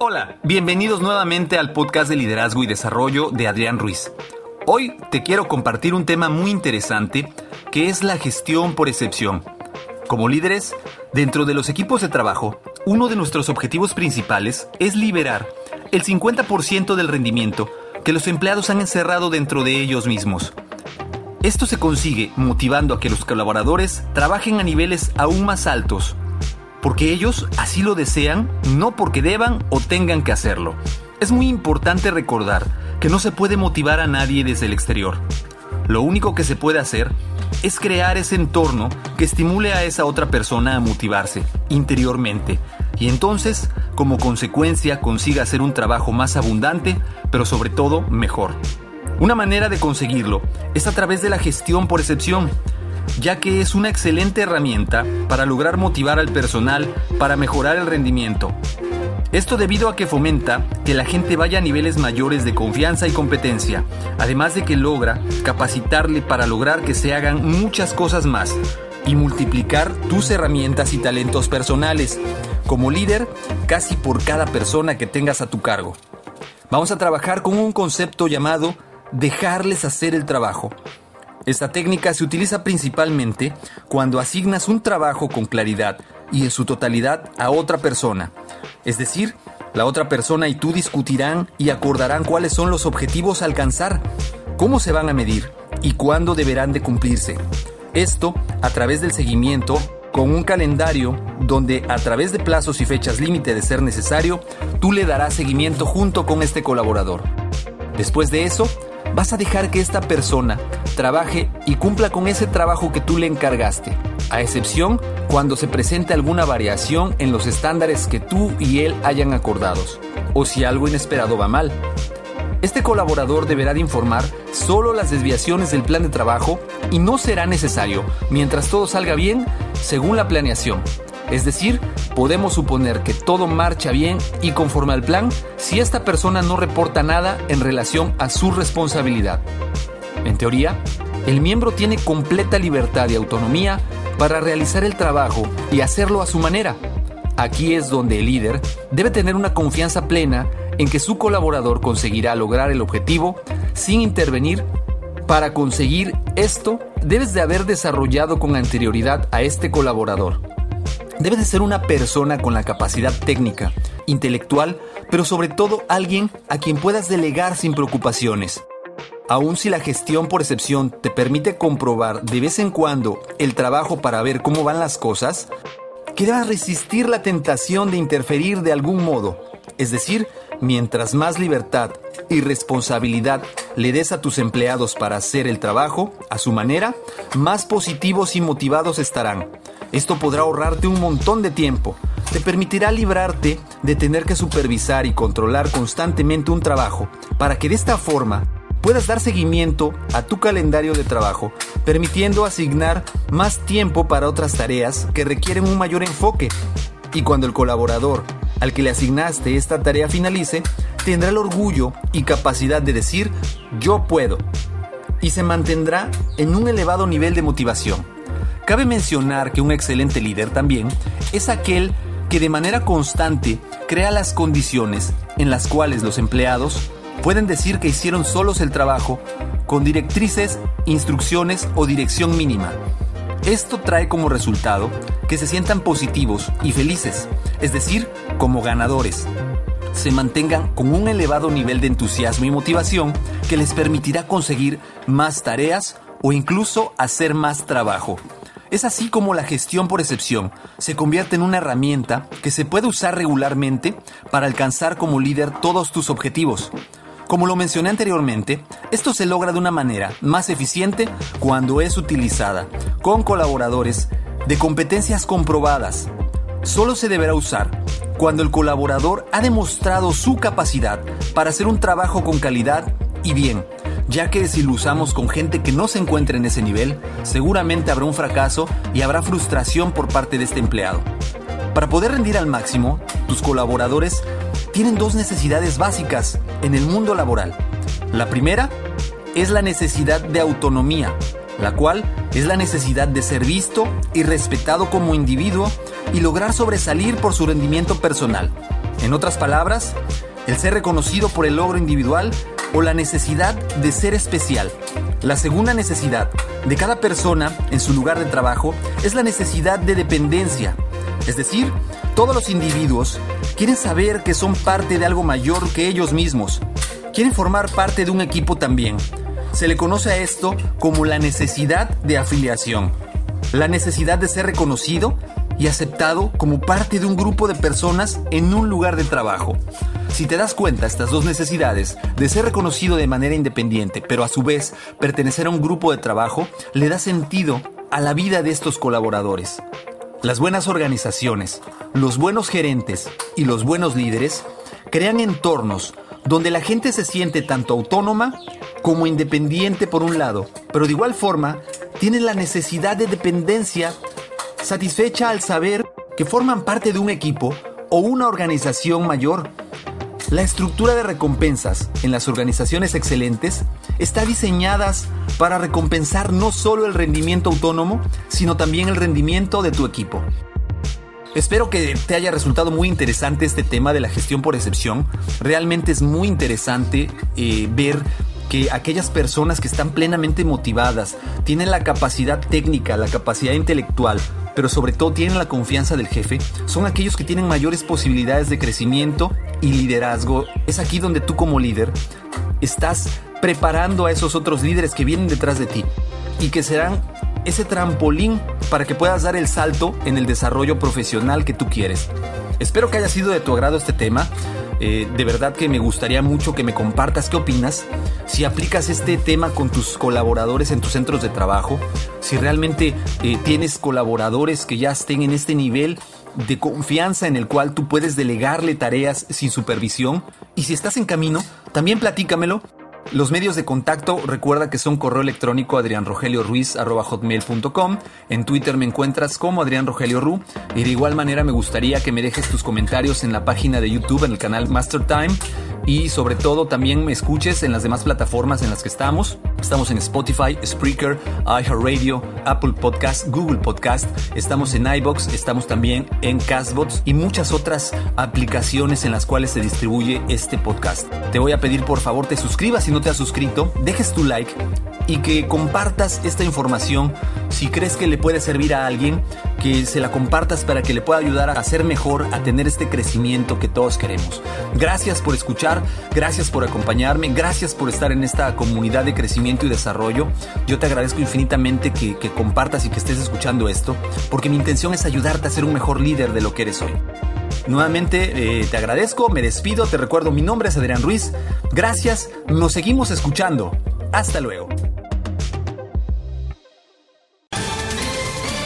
Hola, bienvenidos nuevamente al podcast de liderazgo y desarrollo de Adrián Ruiz. Hoy te quiero compartir un tema muy interesante que es la gestión por excepción. Como líderes, dentro de los equipos de trabajo, uno de nuestros objetivos principales es liberar el 50% del rendimiento que los empleados han encerrado dentro de ellos mismos. Esto se consigue motivando a que los colaboradores trabajen a niveles aún más altos, porque ellos así lo desean, no porque deban o tengan que hacerlo. Es muy importante recordar que no se puede motivar a nadie desde el exterior. Lo único que se puede hacer es crear ese entorno que estimule a esa otra persona a motivarse interiormente y entonces, como consecuencia, consiga hacer un trabajo más abundante, pero sobre todo mejor. Una manera de conseguirlo es a través de la gestión por excepción, ya que es una excelente herramienta para lograr motivar al personal para mejorar el rendimiento. Esto debido a que fomenta que la gente vaya a niveles mayores de confianza y competencia, además de que logra capacitarle para lograr que se hagan muchas cosas más y multiplicar tus herramientas y talentos personales, como líder casi por cada persona que tengas a tu cargo. Vamos a trabajar con un concepto llamado dejarles hacer el trabajo. Esta técnica se utiliza principalmente cuando asignas un trabajo con claridad y en su totalidad a otra persona. Es decir, la otra persona y tú discutirán y acordarán cuáles son los objetivos a alcanzar, cómo se van a medir y cuándo deberán de cumplirse. Esto a través del seguimiento con un calendario donde a través de plazos y fechas límite de ser necesario, tú le darás seguimiento junto con este colaborador. Después de eso, vas a dejar que esta persona trabaje y cumpla con ese trabajo que tú le encargaste, a excepción cuando se presente alguna variación en los estándares que tú y él hayan acordados, o si algo inesperado va mal. Este colaborador deberá de informar solo las desviaciones del plan de trabajo y no será necesario, mientras todo salga bien, según la planeación. Es decir, podemos suponer que todo marcha bien y conforme al plan si esta persona no reporta nada en relación a su responsabilidad. En teoría, el miembro tiene completa libertad y autonomía para realizar el trabajo y hacerlo a su manera. Aquí es donde el líder debe tener una confianza plena en que su colaborador conseguirá lograr el objetivo sin intervenir. Para conseguir esto, debes de haber desarrollado con anterioridad a este colaborador. Debe de ser una persona con la capacidad técnica, intelectual, pero sobre todo alguien a quien puedas delegar sin preocupaciones. Aun si la gestión por excepción te permite comprobar de vez en cuando el trabajo para ver cómo van las cosas, que debas resistir la tentación de interferir de algún modo, es decir, mientras más libertad y responsabilidad le des a tus empleados para hacer el trabajo a su manera, más positivos y motivados estarán. Esto podrá ahorrarte un montón de tiempo. Te permitirá librarte de tener que supervisar y controlar constantemente un trabajo para que de esta forma puedas dar seguimiento a tu calendario de trabajo, permitiendo asignar más tiempo para otras tareas que requieren un mayor enfoque. Y cuando el colaborador al que le asignaste esta tarea finalice, tendrá el orgullo y capacidad de decir yo puedo y se mantendrá en un elevado nivel de motivación. Cabe mencionar que un excelente líder también es aquel que de manera constante crea las condiciones en las cuales los empleados pueden decir que hicieron solos el trabajo con directrices, instrucciones o dirección mínima. Esto trae como resultado que se sientan positivos y felices, es decir, como ganadores. Se mantengan con un elevado nivel de entusiasmo y motivación que les permitirá conseguir más tareas o incluso hacer más trabajo. Es así como la gestión por excepción se convierte en una herramienta que se puede usar regularmente para alcanzar como líder todos tus objetivos. Como lo mencioné anteriormente, esto se logra de una manera más eficiente cuando es utilizada con colaboradores de competencias comprobadas. Solo se deberá usar cuando el colaborador ha demostrado su capacidad para hacer un trabajo con calidad y bien, ya que si lo usamos con gente que no se encuentra en ese nivel, seguramente habrá un fracaso y habrá frustración por parte de este empleado. Para poder rendir al máximo, tus colaboradores tienen dos necesidades básicas en el mundo laboral. La primera es la necesidad de autonomía, la cual es la necesidad de ser visto y respetado como individuo y lograr sobresalir por su rendimiento personal. En otras palabras, el ser reconocido por el logro individual o la necesidad de ser especial. La segunda necesidad de cada persona en su lugar de trabajo es la necesidad de dependencia. Es decir, todos los individuos quieren saber que son parte de algo mayor que ellos mismos. Quieren formar parte de un equipo también. Se le conoce a esto como la necesidad de afiliación. La necesidad de ser reconocido y aceptado como parte de un grupo de personas en un lugar de trabajo. Si te das cuenta, estas dos necesidades de ser reconocido de manera independiente, pero a su vez pertenecer a un grupo de trabajo, le da sentido a la vida de estos colaboradores. Las buenas organizaciones, los buenos gerentes y los buenos líderes crean entornos donde la gente se siente tanto autónoma como independiente por un lado, pero de igual forma tienen la necesidad de dependencia satisfecha al saber que forman parte de un equipo o una organización mayor. La estructura de recompensas en las organizaciones excelentes está diseñada para recompensar no solo el rendimiento autónomo, sino también el rendimiento de tu equipo. Espero que te haya resultado muy interesante este tema de la gestión por excepción. Realmente es muy interesante eh, ver que aquellas personas que están plenamente motivadas, tienen la capacidad técnica, la capacidad intelectual, pero sobre todo tienen la confianza del jefe, son aquellos que tienen mayores posibilidades de crecimiento y liderazgo. Es aquí donde tú como líder estás preparando a esos otros líderes que vienen detrás de ti y que serán ese trampolín para que puedas dar el salto en el desarrollo profesional que tú quieres. Espero que haya sido de tu agrado este tema. Eh, de verdad que me gustaría mucho que me compartas qué opinas, si aplicas este tema con tus colaboradores en tus centros de trabajo, si realmente eh, tienes colaboradores que ya estén en este nivel de confianza en el cual tú puedes delegarle tareas sin supervisión, y si estás en camino, también platícamelo los medios de contacto, recuerda que son correo electrónico adrianrogelioruiz.com. En Twitter me encuentras como Adrián Rogelio Ru. Y de igual manera me gustaría que me dejes tus comentarios en la página de YouTube, en el canal Master Time y sobre todo también me escuches en las demás plataformas en las que estamos. Estamos en Spotify, Spreaker, iHeartRadio, Apple Podcast, Google Podcast, estamos en iBox, estamos también en Castbots y muchas otras aplicaciones en las cuales se distribuye este podcast. Te voy a pedir por favor te suscribas si no te has suscrito, dejes tu like y que compartas esta información si crees que le puede servir a alguien, que se la compartas para que le pueda ayudar a ser mejor, a tener este crecimiento que todos queremos. Gracias por escuchar, gracias por acompañarme, gracias por estar en esta comunidad de crecimiento y desarrollo. Yo te agradezco infinitamente que, compartas y que estés escuchando esto, porque mi intención es ayudarte a ser un mejor líder de lo que eres hoy. Nuevamente eh, te agradezco, me despido, te recuerdo, mi nombre es Adrián Ruiz. Gracias, nos seguimos escuchando. Hasta luego.